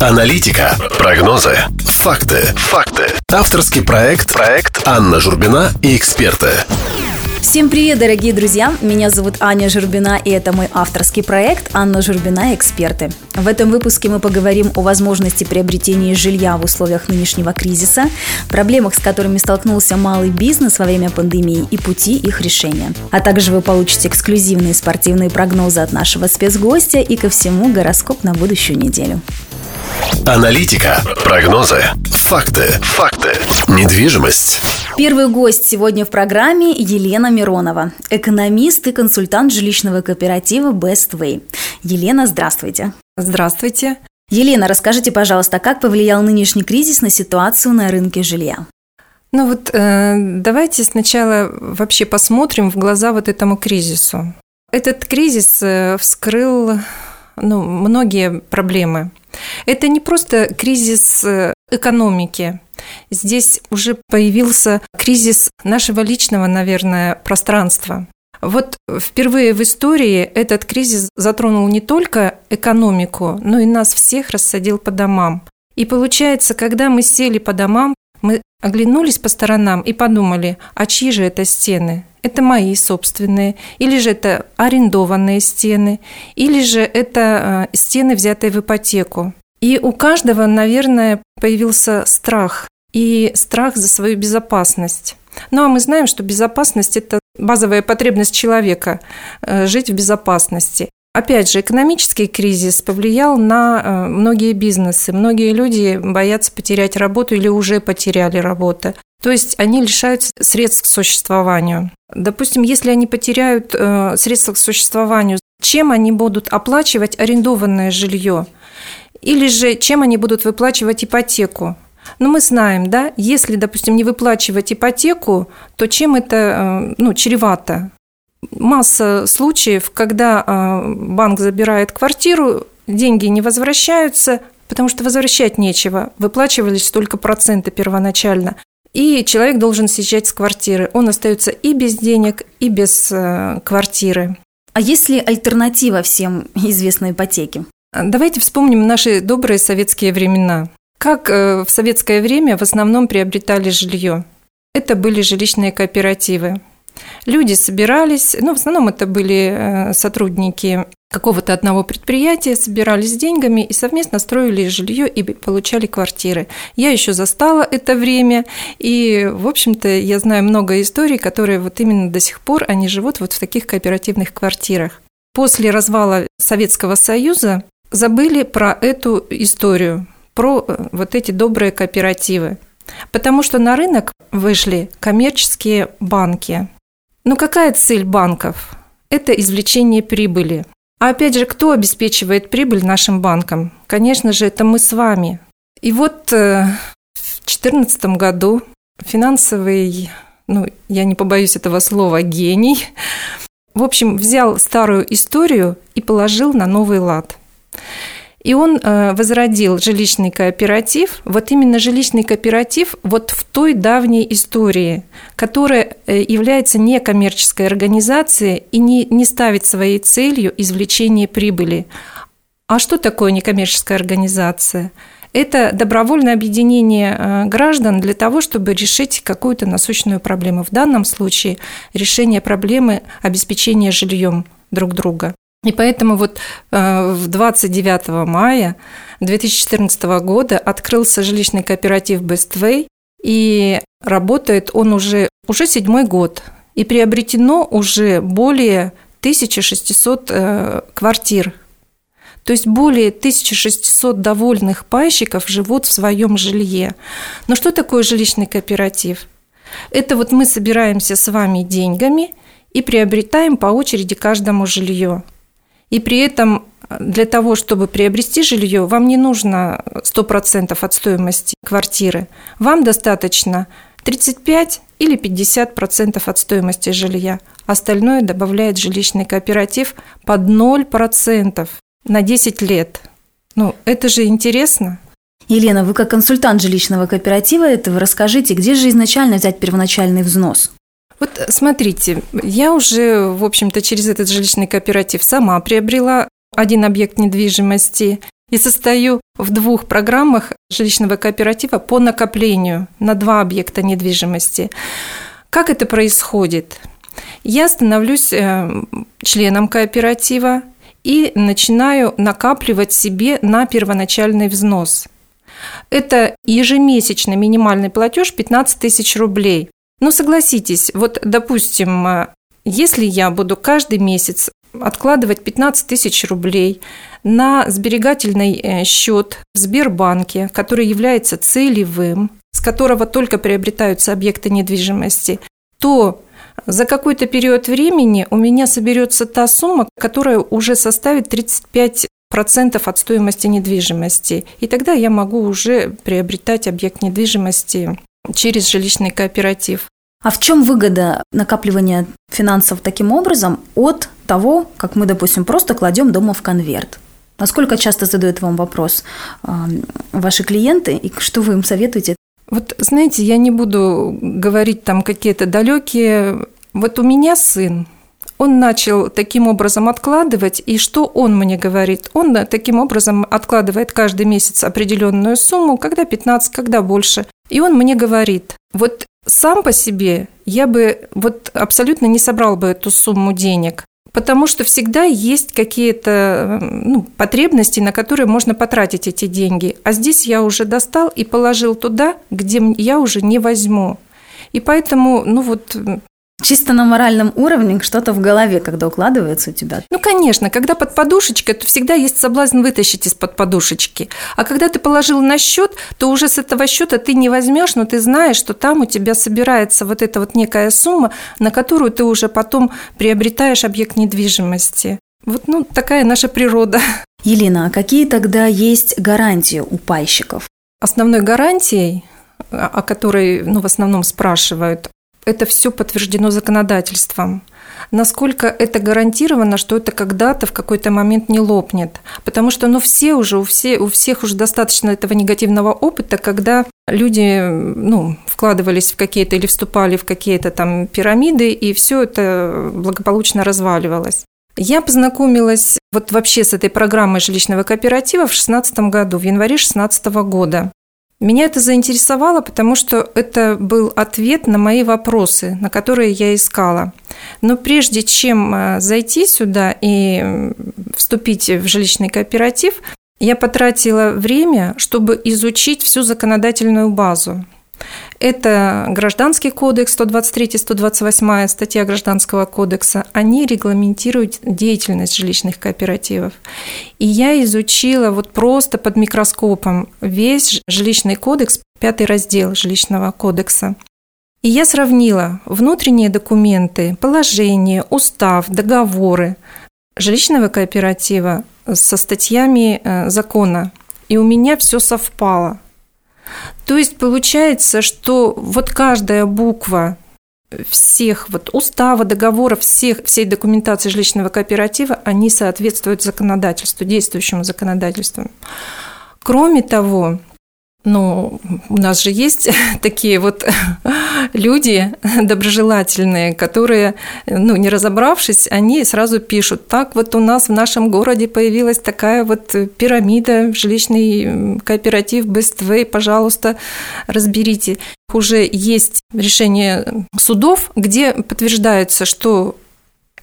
Аналитика, прогнозы, факты, факты. Авторский проект, проект Анна Журбина и эксперты. Всем привет, дорогие друзья! Меня зовут Аня Журбина, и это мой авторский проект «Анна Журбина. Эксперты». В этом выпуске мы поговорим о возможности приобретения жилья в условиях нынешнего кризиса, проблемах, с которыми столкнулся малый бизнес во время пандемии и пути их решения. А также вы получите эксклюзивные спортивные прогнозы от нашего спецгостя и ко всему гороскоп на будущую неделю. Аналитика, прогнозы, факты, факты. Недвижимость. Первый гость сегодня в программе Елена Миронова, экономист и консультант жилищного кооператива Best Way. Елена, здравствуйте. Здравствуйте. Елена, расскажите, пожалуйста, как повлиял нынешний кризис на ситуацию на рынке жилья? Ну вот э, давайте сначала вообще посмотрим в глаза вот этому кризису. Этот кризис э, вскрыл ну, многие проблемы. Это не просто кризис э, экономики. Здесь уже появился кризис нашего личного, наверное, пространства. Вот впервые в истории этот кризис затронул не только экономику, но и нас всех рассадил по домам. И получается, когда мы сели по домам, мы оглянулись по сторонам и подумали, а чьи же это стены? Это мои собственные, или же это арендованные стены, или же это э, стены, взятые в ипотеку. И у каждого, наверное, появился страх и страх за свою безопасность. Ну а мы знаем, что безопасность – это базовая потребность человека э, – жить в безопасности. Опять же, экономический кризис повлиял на э, многие бизнесы. Многие люди боятся потерять работу или уже потеряли работу. То есть они лишаются средств к существованию. Допустим, если они потеряют э, средства к существованию, чем они будут оплачивать арендованное жилье? Или же чем они будут выплачивать ипотеку? Но мы знаем, да, если, допустим, не выплачивать ипотеку, то чем это э, ну, чревато? Масса случаев, когда э, банк забирает квартиру, деньги не возвращаются, потому что возвращать нечего. Выплачивались только проценты первоначально. И человек должен съезжать с квартиры. Он остается и без денег, и без э, квартиры. А есть ли альтернатива всем известной ипотеке? Давайте вспомним наши добрые советские времена. Как э, в советское время в основном приобретали жилье? Это были жилищные кооперативы. Люди собирались, ну, в основном это были э, сотрудники какого-то одного предприятия, собирались деньгами и совместно строили жилье и получали квартиры. Я еще застала это время, и, в общем-то, я знаю много историй, которые вот именно до сих пор, они живут вот в таких кооперативных квартирах. После развала Советского Союза забыли про эту историю про э, вот эти добрые кооперативы. Потому что на рынок вышли коммерческие банки. Но какая цель банков? Это извлечение прибыли. А опять же, кто обеспечивает прибыль нашим банкам? Конечно же, это мы с вами. И вот э, в 2014 году финансовый, ну, я не побоюсь этого слова, гений, в общем, взял старую историю и положил на новый лад. И он э, возродил жилищный кооператив, вот именно жилищный кооператив вот в той давней истории, которая э, является некоммерческой организацией и не, не ставит своей целью извлечение прибыли. А что такое некоммерческая организация? Это добровольное объединение э, граждан для того, чтобы решить какую-то насущную проблему. В данном случае решение проблемы обеспечения жильем друг друга. И поэтому вот э, в 29 мая 2014 года открылся жилищный кооператив Bestway, и работает он уже, уже седьмой год. И приобретено уже более 1600 э, квартир. То есть более 1600 довольных пайщиков живут в своем жилье. Но что такое жилищный кооператив? Это вот мы собираемся с вами деньгами и приобретаем по очереди каждому жилье. И при этом для того, чтобы приобрести жилье, вам не нужно 100% от стоимости квартиры. Вам достаточно 35 или 50% от стоимости жилья. Остальное добавляет жилищный кооператив под 0% на 10 лет. Ну, это же интересно. Елена, вы как консультант жилищного кооператива этого расскажите, где же изначально взять первоначальный взнос? Вот смотрите, я уже, в общем-то, через этот жилищный кооператив сама приобрела один объект недвижимости. и состою в двух программах жилищного кооператива по накоплению на два объекта недвижимости. Как это происходит? Я становлюсь э, членом кооператива и начинаю накапливать себе на первоначальный взнос. Это ежемесячный минимальный платеж 15 тысяч рублей. Ну, согласитесь, вот, допустим, э, если я буду каждый месяц откладывать 15 тысяч рублей на сберегательный э, счет в Сбербанке, который является целевым, с которого только приобретаются объекты недвижимости, то за какой-то период времени у меня соберется та сумма, которая уже составит 35 процентов от стоимости недвижимости. И тогда я могу уже приобретать объект недвижимости через жилищный кооператив. А в чем выгода накапливания финансов таким образом от того, как мы, допустим, просто кладем дома в конверт? Насколько часто задают вам вопрос ваши клиенты, и что вы им советуете? Вот, знаете, я не буду говорить там какие-то далекие. Вот у меня сын, он начал таким образом откладывать, и что он мне говорит? Он таким образом откладывает каждый месяц определенную сумму, когда 15, когда больше. И он мне говорит, вот сам по себе я бы вот абсолютно не собрал бы эту сумму денег, потому что всегда есть какие-то ну, потребности, на которые можно потратить эти деньги. А здесь я уже достал и положил туда, где я уже не возьму. И поэтому, ну вот, Чисто на моральном уровне что-то в голове, когда укладывается у тебя. Ну, конечно, когда под подушечкой, то всегда есть соблазн вытащить из-под подушечки. А когда ты положил на счет, то уже с этого счета ты не возьмешь, но ты знаешь, что там у тебя собирается вот эта вот некая сумма, на которую ты уже потом приобретаешь объект недвижимости. Вот, ну, такая наша природа. Елена, а какие тогда есть гарантии у пайщиков? Основной гарантией о которой ну, в основном спрашивают, это все подтверждено законодательством. Насколько это гарантировано, что это когда-то в какой-то момент не лопнет. Потому что ну, все уже, у, все, у всех уже достаточно этого негативного опыта, когда люди ну, вкладывались в какие-то или вступали в какие-то там пирамиды, и все это благополучно разваливалось. Я познакомилась вот вообще с этой программой жилищного кооператива в 2016 году, в январе 2016 года. Меня это заинтересовало, потому что это был ответ на мои вопросы, на которые я искала. Но прежде чем э, зайти сюда и вступить в жилищный кооператив, я потратила время, чтобы изучить всю законодательную базу. Это Гражданский кодекс 123-128 статья Гражданского кодекса. Они регламентируют деятельность жилищных кооперативов. И я изучила вот просто под микроскопом весь жилищный кодекс, пятый раздел жилищного кодекса. И я сравнила внутренние документы, положение, устав, договоры жилищного кооператива со статьями э, закона. И у меня все совпало. То есть получается, что вот каждая буква всех вот устава, договоров, всех, всей документации жилищного кооператива, они соответствуют законодательству, действующему законодательству. Кроме того, ну, у нас же есть такие вот люди доброжелательные, которые, ну, не разобравшись, они сразу пишут, так вот у нас в нашем городе появилась такая вот пирамида, жилищный кооператив Way, пожалуйста, разберите. Уже есть решение судов, где подтверждается, что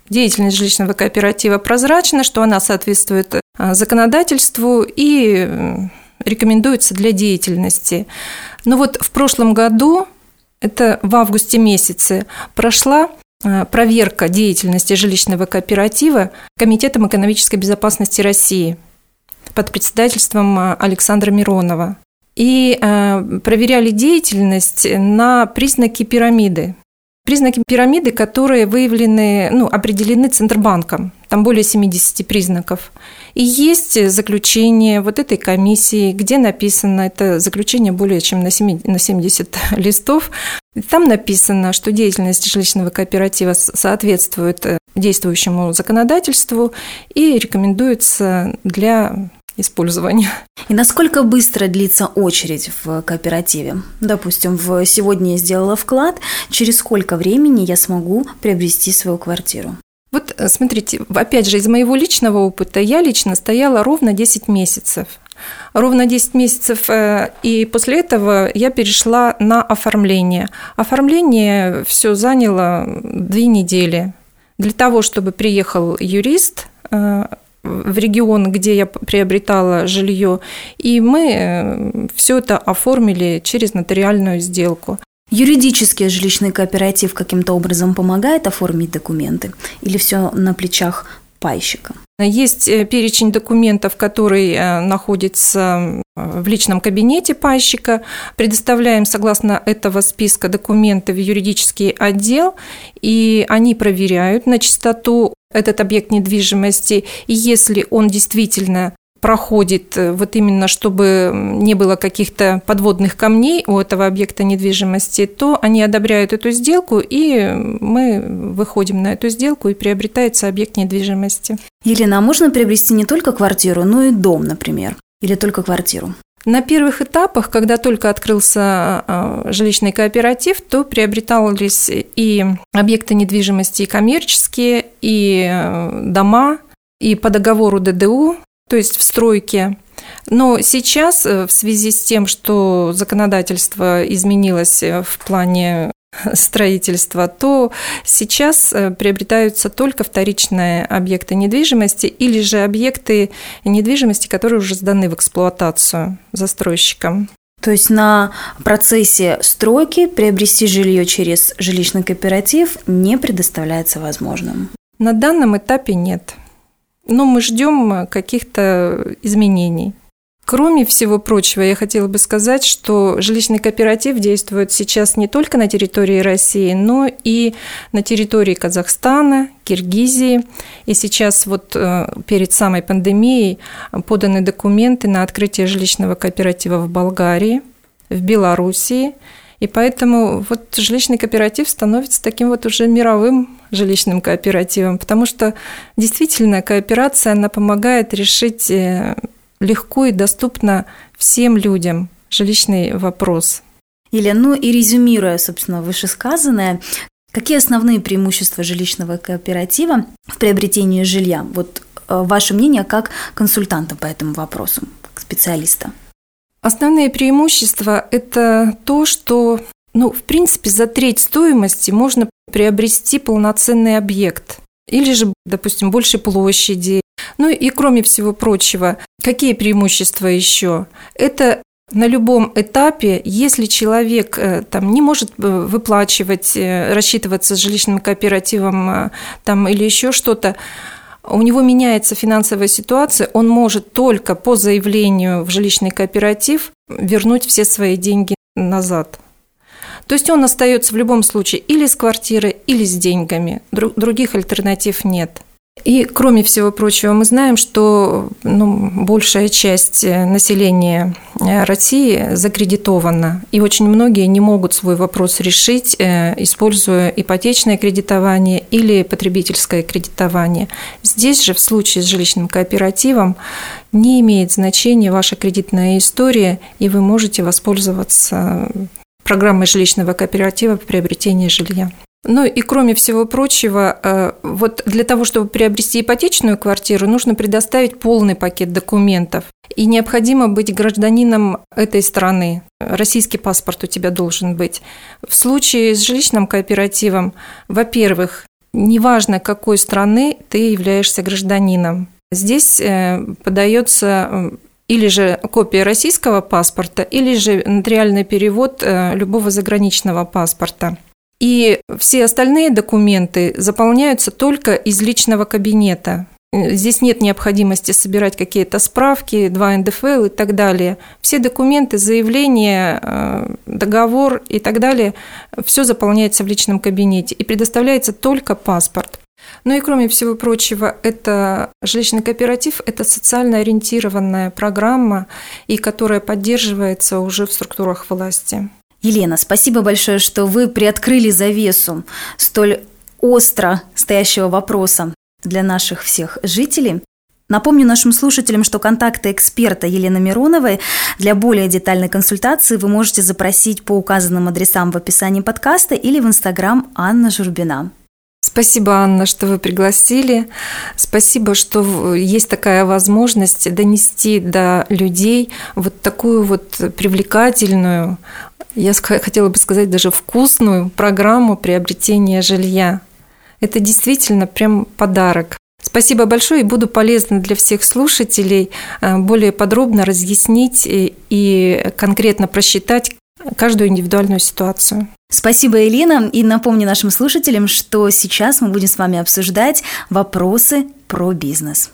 деятельность жилищного кооператива прозрачна, что она соответствует а, законодательству и рекомендуется для деятельности. Но вот в прошлом году, это в августе месяце, прошла э, проверка деятельности жилищного кооператива Комитетом экономической безопасности России под председательством э, Александра Миронова. И э, проверяли деятельность на признаки пирамиды. Признаки пирамиды, которые выявлены, ну, определены Центробанком. Там более 70 признаков. И есть заключение вот этой комиссии, где написано, это заключение более чем на 70 листов, там написано, что деятельность жилищного кооператива соответствует э, действующему законодательству и рекомендуется для использования. И насколько быстро длится очередь в кооперативе? Допустим, в сегодня я сделала вклад, через сколько времени я смогу приобрести свою квартиру? Вот э, смотрите, опять же, из моего личного опыта я лично стояла ровно 10 месяцев. Ровно 10 месяцев, э, и после этого я перешла на оформление. Оформление все заняло две недели. Для того, чтобы приехал юрист, э, в регион, где я приобретала жилье, и мы все это оформили через нотариальную сделку. Юридически жилищный кооператив каким-то образом помогает оформить документы или все на плечах пайщика? Есть э, перечень документов, который э, находится в личном кабинете пайщика. Предоставляем согласно этого списка документы в юридический отдел, и они проверяют на чистоту этот объект недвижимости. И если он действительно проходит э, вот именно, чтобы не было каких-то подводных камней у этого объекта недвижимости, то они одобряют эту сделку, и мы выходим на эту сделку, и приобретается объект недвижимости. Елена, а можно приобрести не только квартиру, но и дом, например? Или только квартиру? На первых этапах, когда только открылся э, жилищный кооператив, то приобретались и объекты недвижимости и коммерческие, и э, дома, и по договору ДДУ то есть в стройке. Но сейчас э, в связи с тем, что законодательство изменилось э, в плане строительства, то сейчас э, приобретаются только вторичные объекты недвижимости или же объекты недвижимости, которые уже сданы в эксплуатацию застройщикам. То есть на процессе стройки приобрести жилье через жилищный кооператив не предоставляется возможным? На данном этапе нет но мы ждем каких-то изменений. Кроме всего прочего, я хотела бы сказать, что жилищный кооператив действует сейчас не только на территории России, но и на территории Казахстана, Киргизии. И сейчас вот э, перед самой пандемией поданы документы на открытие жилищного кооператива в Болгарии, в Белоруссии. И поэтому вот жилищный кооператив становится таким вот уже мировым жилищным кооперативом, потому что действительно кооперация, она помогает решить э, легко и доступно всем людям жилищный вопрос. Елена, ну и резюмируя, собственно, вышесказанное, какие основные преимущества жилищного кооператива в приобретении жилья? Вот э, ваше мнение как консультанта по этому вопросу, как специалиста. Основные преимущества – это то, что ну, в принципе, за треть стоимости можно приобрести полноценный объект или же, допустим, больше площади. Ну и кроме всего прочего, какие преимущества еще? Это на любом этапе, если человек э, там, не может э, выплачивать, э, рассчитываться с жилищным кооперативом там, или еще что-то, у него меняется финансовая ситуация, он может только по заявлению в жилищный кооператив вернуть все свои деньги назад. То есть он остается в любом случае или с квартирой, или с деньгами. Других альтернатив нет. И, кроме всего прочего, мы знаем, что ну, большая часть э, населения э, России закредитована, и очень многие не могут свой вопрос решить, э, используя ипотечное кредитование или потребительское кредитование. Здесь же, в случае с жилищным кооперативом, не имеет значения ваша кредитная история, и вы можете воспользоваться программой жилищного кооператива по приобретению жилья. Ну и кроме всего прочего, э, вот для того, чтобы приобрести ипотечную квартиру, нужно предоставить полный пакет документов. И необходимо быть гражданином этой страны. Российский паспорт у тебя должен быть. В случае с жилищным кооперативом, во-первых, неважно какой страны ты являешься гражданином. Здесь э, подается или же копия российского паспорта, или же нотариальный перевод э, любого заграничного паспорта. И все остальные документы заполняются только из личного кабинета. Здесь нет необходимости собирать какие-то справки, 2 НДФЛ и так далее. Все документы, заявления, э, договор и так далее, все заполняется в личном кабинете и предоставляется только паспорт. Ну и кроме всего прочего, это жилищный кооператив – это социально ориентированная программа, и которая поддерживается уже в структурах власти. Елена, спасибо большое, что вы приоткрыли завесу столь остро стоящего вопроса для наших всех жителей. Напомню нашим слушателям, что контакты эксперта Елены Мироновой для более детальной консультации вы можете запросить по указанным адресам в описании подкаста или в инстаграм Анна Журбина. Спасибо, Анна, что вы пригласили. Спасибо, что есть такая возможность донести до людей вот такую вот привлекательную, я хотела бы сказать, даже вкусную программу приобретения жилья. Это действительно прям подарок. Спасибо большое, и буду полезна для всех слушателей э, более подробно разъяснить и конкретно просчитать каждую индивидуальную ситуацию. Спасибо, Елена. И напомню нашим слушателям, что сейчас мы будем с вами обсуждать вопросы про бизнес.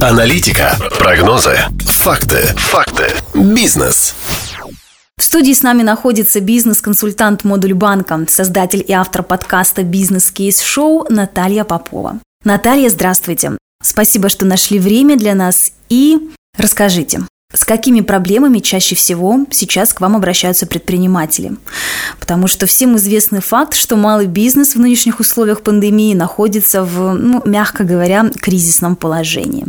Аналитика, прогнозы, факты, факты, бизнес. В студии с нами находится бизнес-консультант Модуль банка, создатель и автор подкаста «Бизнес-кейс-шоу» Наталья Попова. Наталья, здравствуйте. Спасибо, что нашли время для нас. И расскажите, с какими проблемами чаще всего сейчас к вам обращаются предприниматели? Потому что всем известный факт, что малый бизнес в нынешних условиях пандемии находится в, ну, мягко говоря, кризисном положении.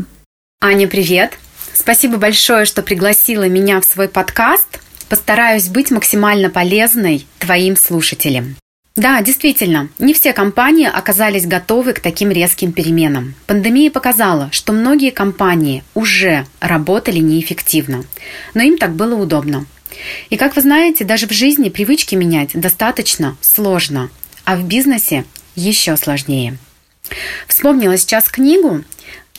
Аня, привет! Спасибо большое, что пригласила меня в свой подкаст. Постараюсь быть максимально полезной твоим слушателям. Да, действительно, не все компании оказались готовы к таким резким переменам. Пандемия показала, что многие компании уже работали неэффективно, но им так было удобно. И как вы знаете, даже в жизни привычки менять достаточно сложно, а в бизнесе еще сложнее. Вспомнила сейчас книгу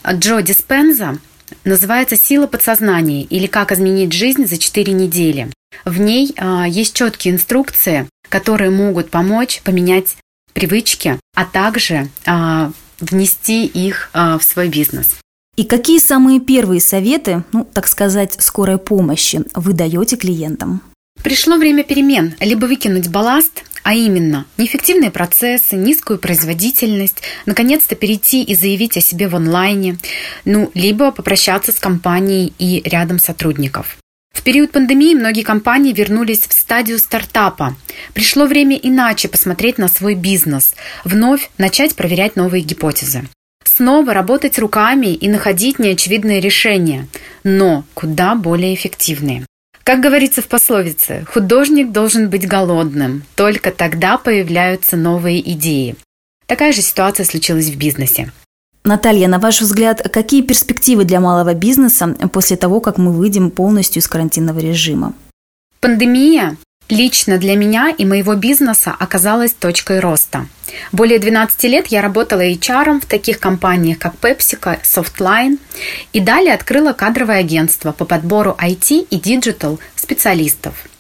Джо Диспенза называется «Сила подсознания» или «Как изменить жизнь за 4 недели». В ней э, есть четкие инструкции, которые могут помочь поменять привычки, а также э, внести их э, в свой бизнес. И какие самые первые советы, ну, так сказать, скорой помощи вы даете клиентам? Пришло время перемен. Либо выкинуть балласт, а именно неэффективные процессы, низкую производительность, наконец-то перейти и заявить о себе в онлайне, ну, либо попрощаться с компанией и рядом сотрудников. В период пандемии многие компании вернулись в стадию стартапа. Пришло время иначе посмотреть на свой бизнес, вновь начать проверять новые гипотезы. Снова работать руками и находить неочевидные решения, но куда более эффективные. Как говорится в пословице, художник должен быть голодным, только тогда появляются новые идеи. Такая же ситуация случилась в бизнесе. Наталья, на ваш взгляд, какие перспективы для малого бизнеса после того, как мы выйдем полностью из карантинного режима? Пандемия лично для меня и моего бизнеса оказалась точкой роста. Более 12 лет я работала HR в таких компаниях, как PepsiCo, Softline, и далее открыла кадровое агентство по подбору IT и digital специалистов –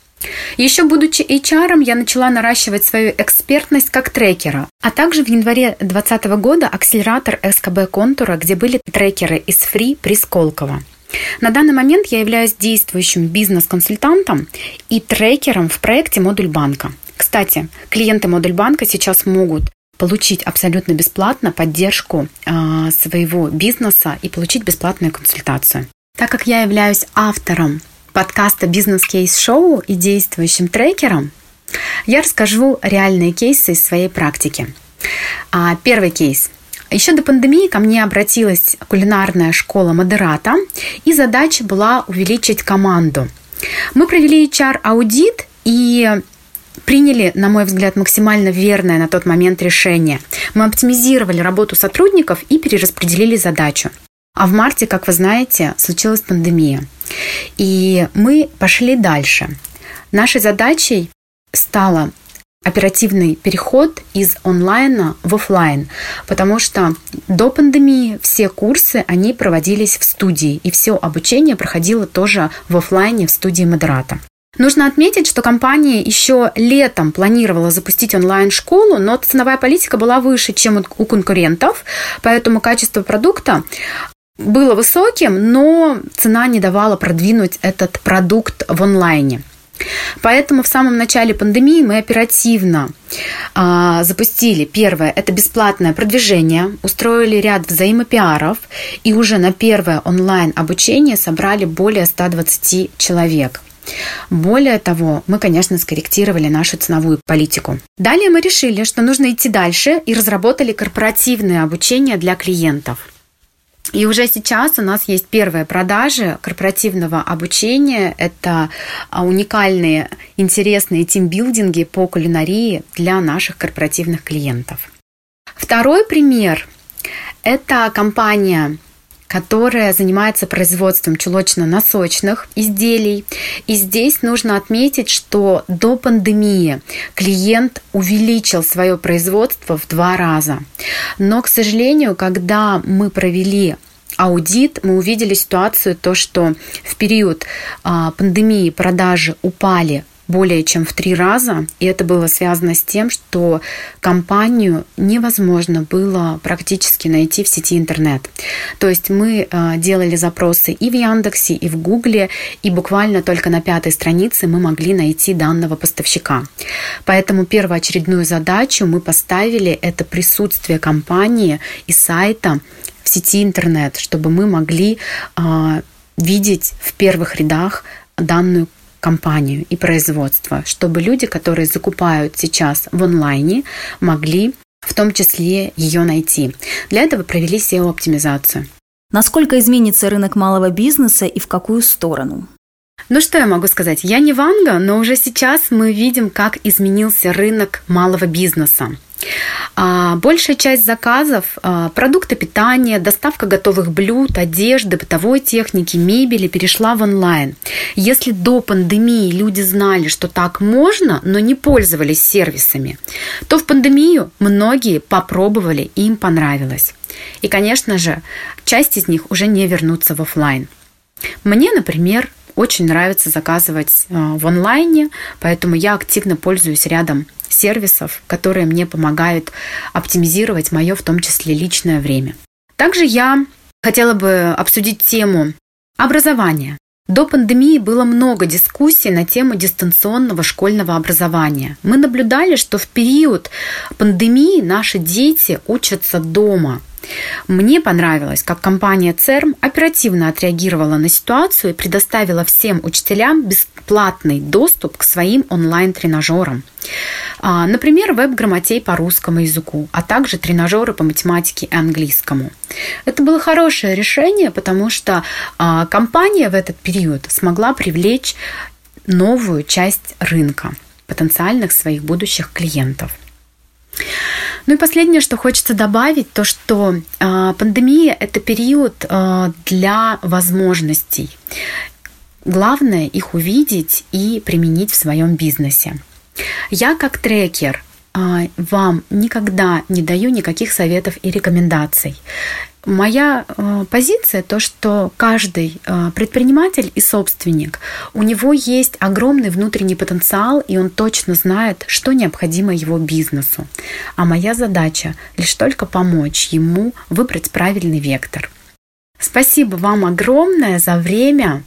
еще будучи HR, я начала наращивать свою экспертность как трекера, а также в январе 2020 года акселератор СКБ Контура, где были трекеры из Free при Сколково. На данный момент я являюсь действующим бизнес-консультантом и трекером в проекте Модуль банка. Кстати, клиенты Модуль банка сейчас могут получить абсолютно бесплатно поддержку э, своего бизнеса и получить бесплатную консультацию. Так как я являюсь автором подкаста «Бизнес-кейс-шоу» и действующим трекером, я расскажу реальные кейсы из своей практики. А, первый кейс. Еще до пандемии ко мне обратилась кулинарная школа Модерата, и задача была увеличить команду. Мы провели HR-аудит и приняли, на мой взгляд, максимально верное на тот момент решение. Мы оптимизировали работу сотрудников и перераспределили задачу. А в марте, как вы знаете, случилась пандемия. И мы пошли дальше. Нашей задачей стало оперативный переход из онлайна в офлайн, потому что до пандемии все курсы, они проводились в студии, и все обучение проходило тоже в офлайне в студии модерата. Нужно отметить, что компания еще летом планировала запустить онлайн-школу, но ценовая политика была выше, чем у конкурентов, поэтому качество продукта было высоким, но цена не давала продвинуть этот продукт в онлайне. Поэтому в самом начале пандемии мы оперативно а, запустили первое это бесплатное продвижение, устроили ряд взаимопиаров и уже на первое онлайн обучение собрали более 120 человек. Более того, мы, конечно, скорректировали нашу ценовую политику. Далее мы решили, что нужно идти дальше и разработали корпоративное обучение для клиентов. И уже сейчас у нас есть первые продажи корпоративного обучения. Это а, уникальные, интересные тимбилдинги по кулинарии для наших корпоративных клиентов. Второй пример – это компания которая занимается производством чулочно-носочных изделий. И здесь нужно отметить, что до пандемии клиент увеличил свое производство в два раза. Но, к сожалению, когда мы провели аудит, мы увидели ситуацию, то, что в период а, пандемии продажи упали более чем в три раза, и это было связано с тем, что компанию невозможно было практически найти в сети интернет. То есть мы э, делали запросы и в Яндексе, и в Гугле, и буквально только на пятой странице мы могли найти данного поставщика. Поэтому первоочередную задачу мы поставили это присутствие компании и сайта в сети интернет, чтобы мы могли э, видеть в первых рядах данную компанию и производство, чтобы люди, которые закупают сейчас в онлайне, могли в том числе ее найти. Для этого провели SEO-оптимизацию. Насколько изменится рынок малого бизнеса и в какую сторону? Ну что я могу сказать? Я не Ванга, но уже сейчас мы видим, как изменился рынок малого бизнеса. А, большая часть заказов, а, продукты питания, доставка готовых блюд, одежды, бытовой техники, мебели перешла в онлайн. Если до пандемии люди знали, что так можно, но не пользовались сервисами, то в пандемию многие попробовали и им понравилось. И, конечно же, часть из них уже не вернутся в офлайн. Мне, например, очень нравится заказывать а, в онлайне, поэтому я активно пользуюсь рядом сервисов, которые мне помогают оптимизировать мое, в том числе, личное время. Также я хотела бы обсудить тему образования. До пандемии было много дискуссий на тему дистанционного школьного образования. Мы наблюдали, что в период пандемии наши дети учатся дома. Мне понравилось, как компания ЦЕРМ оперативно отреагировала на ситуацию и предоставила всем учителям бесплатный доступ к своим онлайн-тренажерам. А, например, веб-грамотей по русскому языку, а также тренажеры по математике и английскому. Это было хорошее решение, потому что а, компания в этот период смогла привлечь новую часть рынка потенциальных своих будущих клиентов. Ну и последнее, что хочется добавить, то что э, пандемия – это период э, для возможностей. Главное их увидеть и применить в своем бизнесе. Я как трекер вам никогда не даю никаких советов и рекомендаций. Моя э, позиция то, что каждый э, предприниматель и собственник, у него есть огромный внутренний потенциал, и он точно знает, что необходимо его бизнесу. А моя задача лишь только помочь ему выбрать правильный вектор. Спасибо вам огромное за время.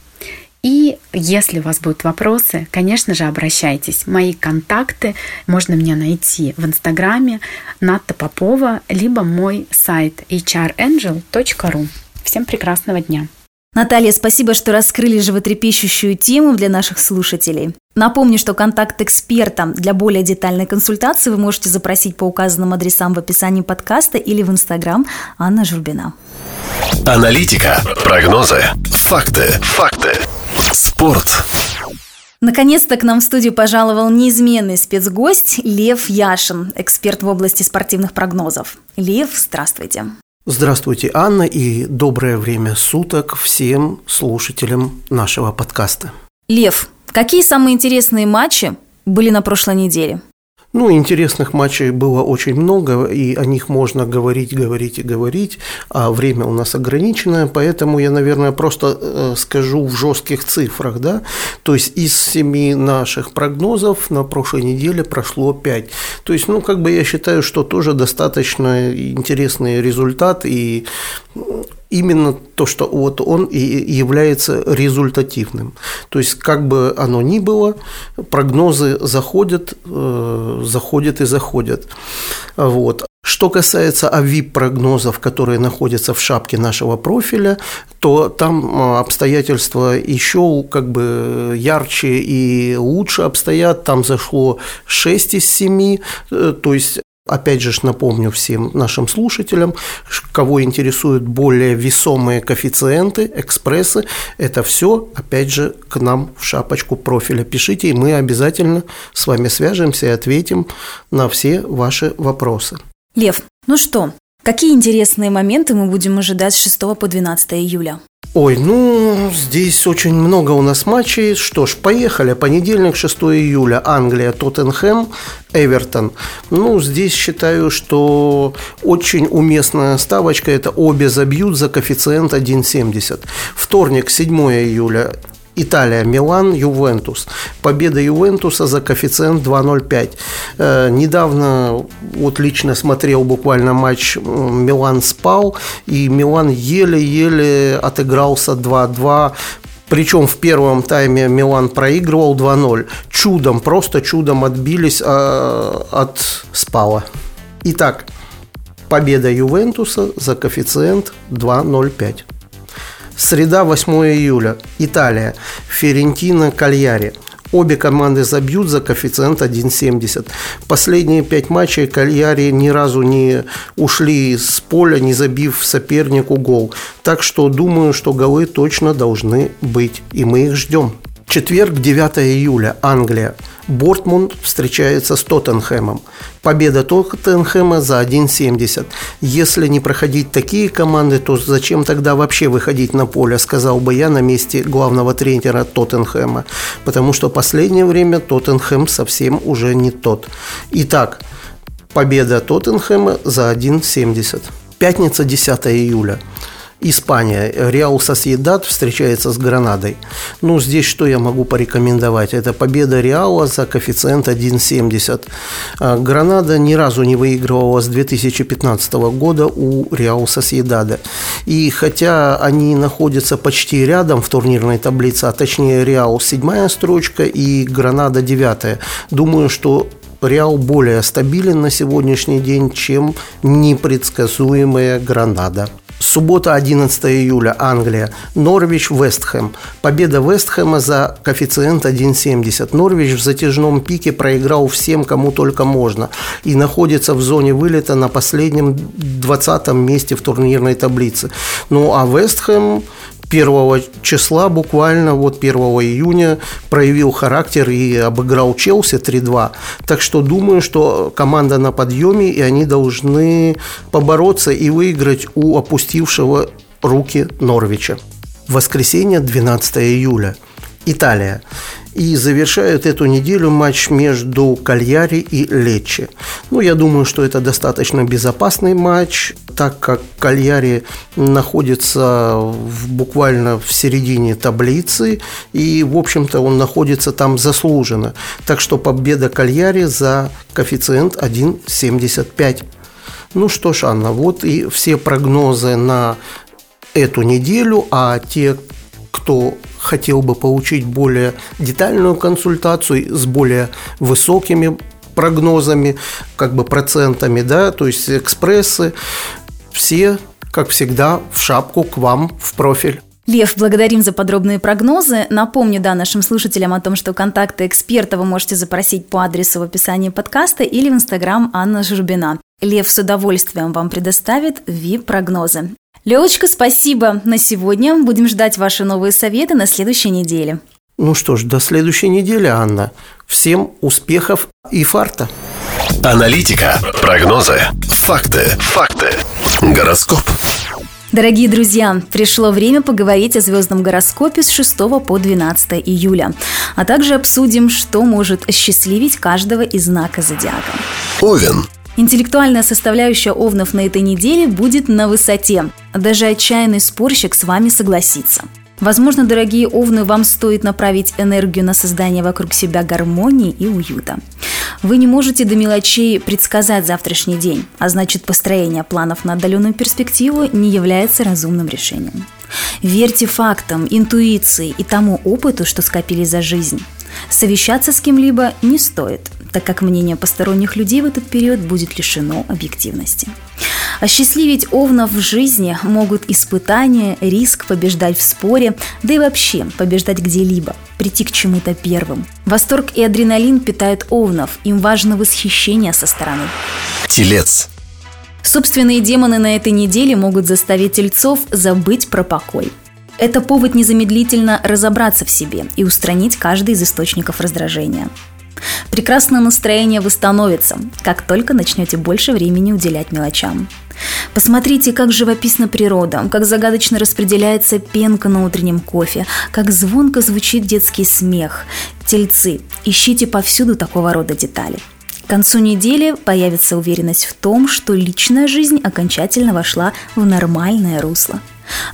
И если у вас будут вопросы, конечно же, обращайтесь. Мои контакты можно мне найти в Инстаграме Натта Попова, либо мой сайт hrangel.ru. Всем прекрасного дня! Наталья, спасибо, что раскрыли животрепещущую тему для наших слушателей. Напомню, что контакт эксперта для более детальной консультации вы можете запросить по указанным адресам в описании подкаста или в Инстаграм Анна Журбина. Аналитика, прогнозы, факты, факты. Спорт. Наконец-то к нам в студию пожаловал неизменный спецгость Лев Яшин, эксперт в области спортивных прогнозов. Лев, здравствуйте. Здравствуйте, Анна, и доброе время суток всем слушателям нашего подкаста. Лев, какие самые интересные матчи были на прошлой неделе? Ну, интересных матчей было очень много, и о них можно говорить, говорить и говорить, а время у нас ограниченное, поэтому я, наверное, просто э, скажу в жестких цифрах, да, то есть из семи наших прогнозов на прошлой неделе прошло пять. То есть, ну, как бы я считаю, что тоже достаточно интересный результат, и именно то, что вот он и является результативным. То есть, как бы оно ни было, прогнозы заходят, э, заходят и заходят. Вот. Что касается АВИП-прогнозов, которые находятся в шапке нашего профиля, то там э, обстоятельства еще как бы ярче и лучше обстоят. Там зашло 6 из 7, э, то есть Опять же напомню всем нашим слушателям, кого интересуют более весомые коэффициенты, экспрессы, это все, опять же, к нам в шапочку профиля пишите, и мы обязательно с вами свяжемся и ответим на все ваши вопросы. Лев, Ну что, какие интересные моменты мы будем ожидать с 6 по 12 июля? Ой, ну, здесь очень много у нас матчей. Что ж, поехали. Понедельник, 6 июля, Англия, Тоттенхэм, Эвертон. Ну, здесь считаю, что очень уместная ставочка – это обе забьют за коэффициент 1,70. Вторник, 7 июля, Италия, Милан, Ювентус. Победа Ювентуса за коэффициент 2.05. Э, недавно вот лично смотрел буквально матч Милан спал, и Милан еле-еле отыгрался 2-2 причем в первом тайме Милан проигрывал 2-0. Чудом, просто чудом отбились а, от спала. Итак, победа Ювентуса за коэффициент 2.05. Среда, 8 июля. Италия. Ферентина, Кальяри. Обе команды забьют за коэффициент 1,70. Последние пять матчей Кальяри ни разу не ушли с поля, не забив сопернику гол. Так что думаю, что голы точно должны быть. И мы их ждем. Четверг, 9 июля, Англия. Бортмунд встречается с Тоттенхэмом. Победа Тоттенхэма за 1,70. Если не проходить такие команды, то зачем тогда вообще выходить на поле, сказал бы я на месте главного тренера Тоттенхэма. Потому что последнее время Тоттенхэм совсем уже не тот. Итак, победа Тоттенхэма за 1,70. Пятница, 10 июля. Испания. Реал Сосьедад встречается с Гранадой. Ну, здесь что я могу порекомендовать? Это победа Реала за коэффициент 1,70. А, Гранада ни разу не выигрывала с 2015 года у Реал Сосьедада. И хотя они находятся почти рядом в турнирной таблице, а точнее Реал седьмая строчка и Гранада девятая, думаю, что Реал более стабилен на сегодняшний день, чем непредсказуемая Гранада. Суббота, 11 июля, Англия. Норвич, Вестхэм. Победа Вестхэма за коэффициент 1,70. Норвич в затяжном пике проиграл всем, кому только можно. И находится в зоне вылета на последнем 20 месте в турнирной таблице. Ну, а Вестхэм 1 числа, буквально вот 1 июня, проявил характер и обыграл Челси 3-2. Так что думаю, что команда на подъеме, и они должны побороться и выиграть у опустившего руки Норвича. Воскресенье, 12 июля. Италия и завершают эту неделю матч между Кальяри и Лечи. Ну, я думаю, что это достаточно безопасный матч, так как Кальяри находится в, буквально в середине таблицы, и, в общем-то, он находится там заслуженно. Так что победа Кальяри за коэффициент 1,75. Ну что ж, Анна, вот и все прогнозы на эту неделю, а те, кто хотел бы получить более детальную консультацию с более высокими прогнозами, как бы процентами, да, то есть экспрессы, все, как всегда, в шапку к вам в профиль. Лев, благодарим за подробные прогнозы. Напомню, да, нашим слушателям о том, что контакты эксперта вы можете запросить по адресу в описании подкаста или в инстаграм Анна Журбина. Лев с удовольствием вам предоставит VIP-прогнозы. Левочка, спасибо на сегодня. Будем ждать ваши новые советы на следующей неделе. Ну что ж, до следующей недели, Анна. Всем успехов и фарта. Аналитика, прогнозы, факты, факты, гороскоп. Дорогие друзья, пришло время поговорить о звездном гороскопе с 6 по 12 июля, а также обсудим, что может осчастливить каждого из знака зодиака. Овен. Интеллектуальная составляющая овнов на этой неделе будет на высоте. Даже отчаянный спорщик с вами согласится. Возможно, дорогие овны, вам стоит направить энергию на создание вокруг себя гармонии и уюта. Вы не можете до мелочей предсказать завтрашний день, а значит построение планов на отдаленную перспективу не является разумным решением. Верьте фактам, интуиции и тому опыту, что скопили за жизнь. Совещаться с кем-либо не стоит, так как мнение посторонних людей в этот период будет лишено объективности. Осчастливить овнов в жизни могут испытания, риск побеждать в споре, да и вообще побеждать где-либо, прийти к чему-то первым. Восторг и адреналин питают овнов, им важно восхищение со стороны. Телец. Собственные демоны на этой неделе могут заставить тельцов забыть про покой. Это повод незамедлительно разобраться в себе и устранить каждый из источников раздражения. Прекрасное настроение восстановится, как только начнете больше времени уделять мелочам. Посмотрите, как живописна природа, как загадочно распределяется пенка на утреннем кофе, как звонко звучит детский смех. Тельцы, ищите повсюду такого рода детали. К концу недели появится уверенность в том, что личная жизнь окончательно вошла в нормальное русло.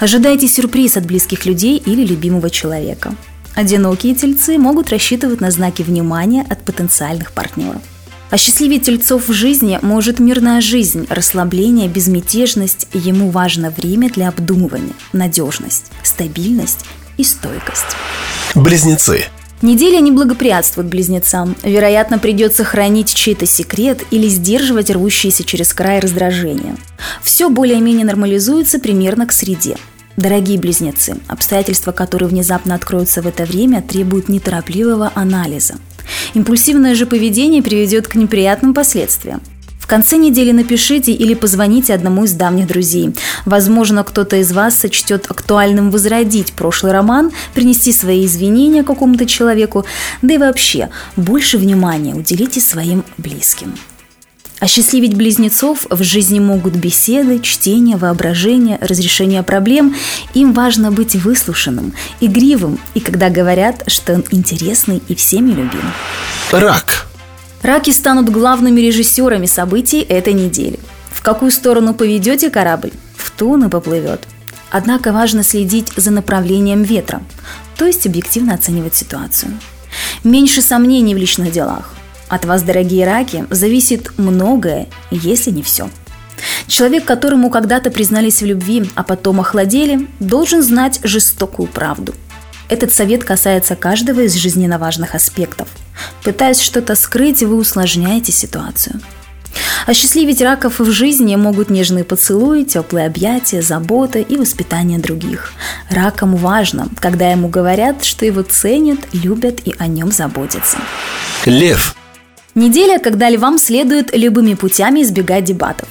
Ожидайте сюрприз от близких людей или любимого человека. Одинокие тельцы могут рассчитывать на знаки внимания от потенциальных партнеров. Осчастливить тельцов в жизни может мирная жизнь, расслабление, безмятежность. Ему важно время для обдумывания, надежность, стабильность и стойкость. Близнецы. Неделя не благоприятствует близнецам. Вероятно, придется хранить чей-то секрет или сдерживать рвущиеся через край раздражения. Все более-менее нормализуется примерно к среде. Дорогие близнецы, обстоятельства, которые внезапно откроются в это время, требуют неторопливого анализа. Импульсивное же поведение приведет к неприятным последствиям. В конце недели напишите или позвоните одному из давних друзей. Возможно, кто-то из вас сочтет актуальным возродить прошлый роман, принести свои извинения какому-то человеку, да и вообще больше внимания уделите своим близким. Осчастливить близнецов в жизни могут беседы, чтение, воображение, разрешение проблем. Им важно быть выслушанным, игривым, и когда говорят, что он интересный и всеми любим. Рак. Раки станут главными режиссерами событий этой недели. В какую сторону поведете корабль, в ту он и поплывет. Однако важно следить за направлением ветра, то есть объективно оценивать ситуацию. Меньше сомнений в личных делах. От вас, дорогие раки, зависит многое, если не все. Человек, которому когда-то признались в любви, а потом охладели, должен знать жестокую правду. Этот совет касается каждого из жизненно важных аспектов. Пытаясь что-то скрыть, вы усложняете ситуацию. Осчастливить раков в жизни могут нежные поцелуи, теплые объятия, забота и воспитание других. Ракам важно, когда ему говорят, что его ценят, любят и о нем заботятся. Лев. Неделя, когда львам следует любыми путями избегать дебатов.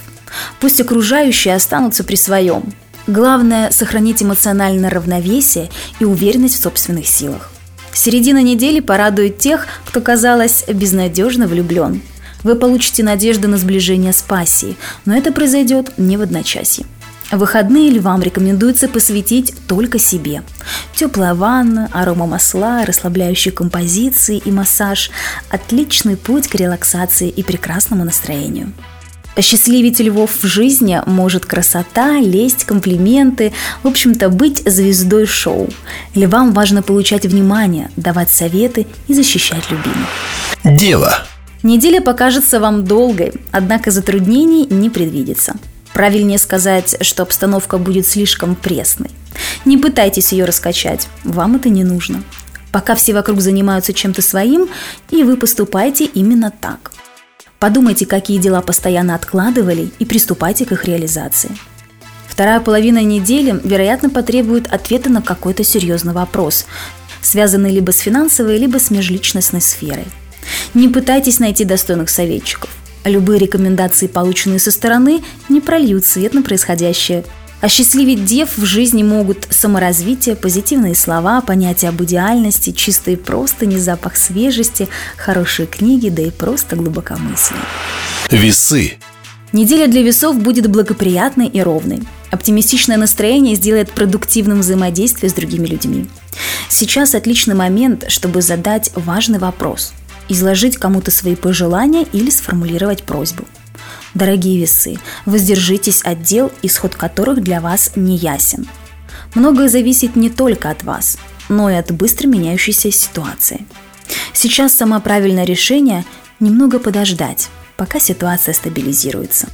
Пусть окружающие останутся при своем. Главное – сохранить эмоциональное равновесие и уверенность в собственных силах. Середина недели порадует тех, кто, казалось, безнадежно влюблен. Вы получите надежду на сближение с пассией, но это произойдет не в одночасье. Выходные львам рекомендуется посвятить только себе. Теплая ванна, арома масла, расслабляющие композиции и массаж – отличный путь к релаксации и прекрасному настроению. Счастливить львов в жизни может красота, лесть, комплименты, в общем-то, быть звездой шоу. Львам важно получать внимание, давать советы и защищать любимых. Дева. Неделя покажется вам долгой, однако затруднений не предвидится – Правильнее сказать, что обстановка будет слишком пресной. Не пытайтесь ее раскачать, вам это не нужно. Пока все вокруг занимаются чем-то своим, и вы поступаете именно так. Подумайте, какие дела постоянно откладывали, и приступайте к их реализации. Вторая половина недели, вероятно, потребует ответа на какой-то серьезный вопрос, связанный либо с финансовой, либо с межличностной сферой. Не пытайтесь найти достойных советчиков. Любые рекомендации, полученные со стороны, не прольют свет на происходящее. Осчастливить дев в жизни могут саморазвитие, позитивные слова, понятия об идеальности, чистые простыни, запах свежести, хорошие книги, да и просто глубокомыслие. Весы. Неделя для весов будет благоприятной и ровной. Оптимистичное настроение сделает продуктивным взаимодействие с другими людьми. Сейчас отличный момент, чтобы задать важный вопрос – изложить кому-то свои пожелания или сформулировать просьбу. Дорогие весы, воздержитесь от дел, исход которых для вас не ясен. Многое зависит не только от вас, но и от быстро меняющейся ситуации. Сейчас самое правильное решение – немного подождать, пока ситуация стабилизируется.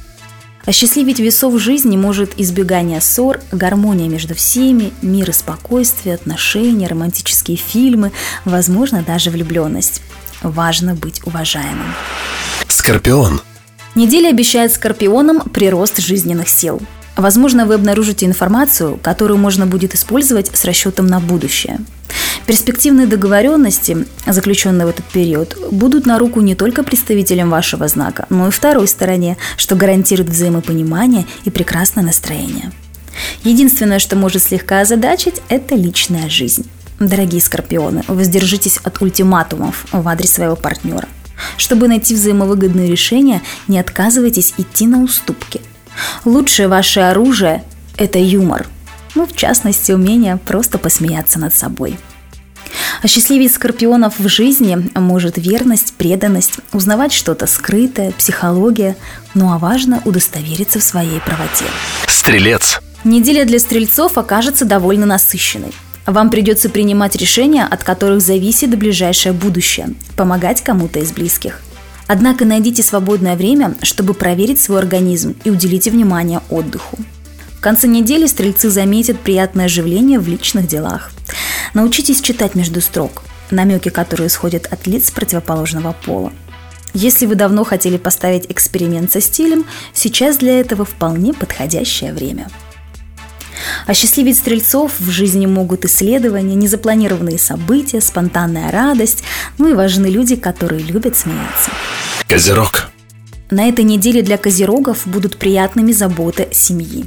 Осчастливить весов в жизни может избегание ссор, гармония между всеми, мир и спокойствие, отношения, романтические фильмы, возможно, даже влюбленность важно быть уважаемым. Скорпион. Неделя обещает скорпионам прирост жизненных сил. Возможно, вы обнаружите информацию, которую можно будет использовать с расчетом на будущее. Перспективные договоренности, заключенные в этот период, будут на руку не только представителям вашего знака, но и второй стороне, что гарантирует взаимопонимание и прекрасное настроение. Единственное, что может слегка озадачить, это личная жизнь. Дорогие скорпионы, воздержитесь от ультиматумов в адрес своего партнера. Чтобы найти взаимовыгодное решение, не отказывайтесь идти на уступки. Лучшее ваше оружие – это юмор. Ну, в частности, умение просто посмеяться над собой. Осчастливить скорпионов в жизни может верность, преданность, узнавать что-то скрытое, психология, ну а важно удостовериться в своей правоте. Стрелец. Неделя для стрельцов окажется довольно насыщенной. Вам придется принимать решения, от которых зависит ближайшее будущее, помогать кому-то из близких. Однако найдите свободное время, чтобы проверить свой организм и уделите внимание отдыху. В конце недели стрельцы заметят приятное оживление в личных делах. Научитесь читать между строк, намеки, которые исходят от лиц противоположного пола. Если вы давно хотели поставить эксперимент со стилем, сейчас для этого вполне подходящее время – Осчастливить стрельцов в жизни могут исследования, незапланированные события, спонтанная радость, ну и важны люди, которые любят смеяться. Козерог. На этой неделе для козерогов будут приятными заботы семьи.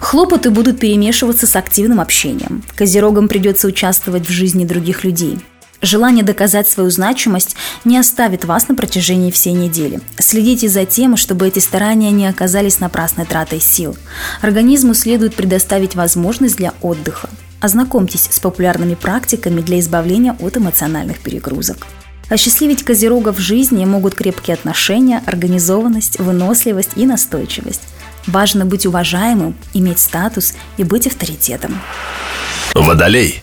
Хлопоты будут перемешиваться с активным общением. Козерогам придется участвовать в жизни других людей – Желание доказать свою значимость не оставит вас на протяжении всей недели. Следите за тем, чтобы эти старания не оказались напрасной тратой сил. Организму следует предоставить возможность для отдыха. Ознакомьтесь с популярными практиками для избавления от эмоциональных перегрузок. Осчастливить козерогов в жизни могут крепкие отношения, организованность, выносливость и настойчивость. Важно быть уважаемым, иметь статус и быть авторитетом. Водолей.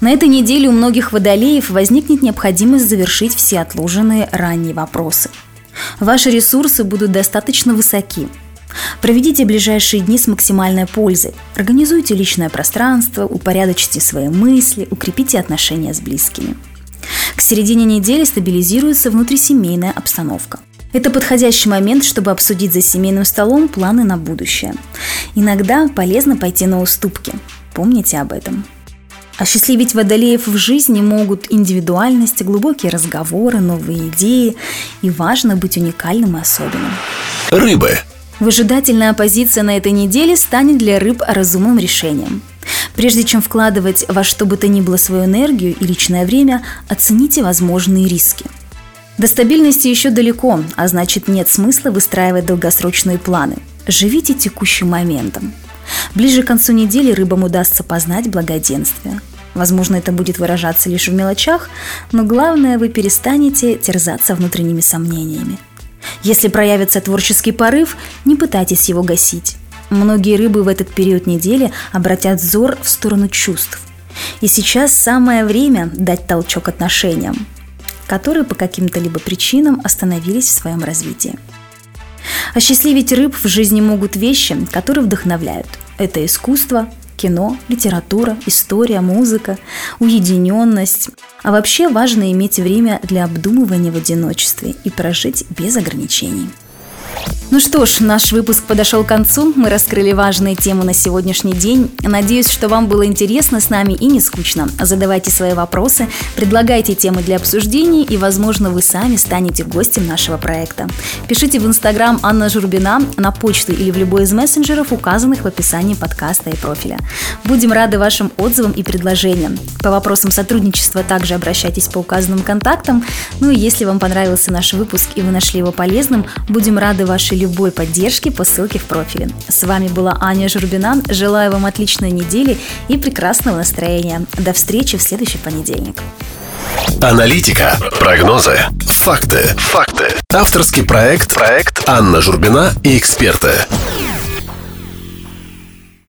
На этой неделе у многих водолеев возникнет необходимость завершить все отложенные ранние вопросы. Ваши ресурсы будут достаточно высоки. Проведите ближайшие дни с максимальной пользой. Организуйте личное пространство, упорядочьте свои мысли, укрепите отношения с близкими. К середине недели стабилизируется внутрисемейная обстановка. Это подходящий момент, чтобы обсудить за семейным столом планы на будущее. Иногда полезно пойти на уступки. Помните об этом. Осчастливить водолеев в жизни могут индивидуальность, глубокие разговоры, новые идеи. И важно быть уникальным и особенным. Рыбы. Выжидательная позиция на этой неделе станет для рыб разумным решением. Прежде чем вкладывать во что бы то ни было свою энергию и личное время, оцените возможные риски. До стабильности еще далеко, а значит нет смысла выстраивать долгосрочные планы. Живите текущим моментом – Ближе к концу недели рыбам удастся познать благоденствие. Возможно, это будет выражаться лишь в мелочах, но главное, вы перестанете терзаться внутренними сомнениями. Если проявится творческий порыв, не пытайтесь его гасить. Многие рыбы в этот период недели обратят взор в сторону чувств. И сейчас самое время дать толчок отношениям, которые по каким-то либо причинам остановились в своем развитии. Осчастливить рыб в жизни могут вещи, которые вдохновляют. Это искусство, кино, литература, история, музыка, уединенность. А вообще важно иметь время для обдумывания в одиночестве и прожить без ограничений. Ну что ж, наш выпуск подошел к концу. Мы раскрыли важные темы на сегодняшний день. Надеюсь, что вам было интересно с нами и не скучно. Задавайте свои вопросы, предлагайте темы для обсуждений и, возможно, вы сами станете гостем нашего проекта. Пишите в Инстаграм Анна Журбина, на почту или в любой из мессенджеров, указанных в описании подкаста и профиля. Будем рады вашим отзывам и предложениям. По вопросам сотрудничества также обращайтесь по указанным контактам. Ну и если вам понравился наш выпуск и вы нашли его полезным, будем рады вашей любой поддержки по ссылке в профиле. С вами была Аня Журбина. Желаю вам отличной недели и прекрасного настроения. До встречи в следующий понедельник. Аналитика, прогнозы, факты, факты. Авторский проект, проект Анна Журбина и эксперты.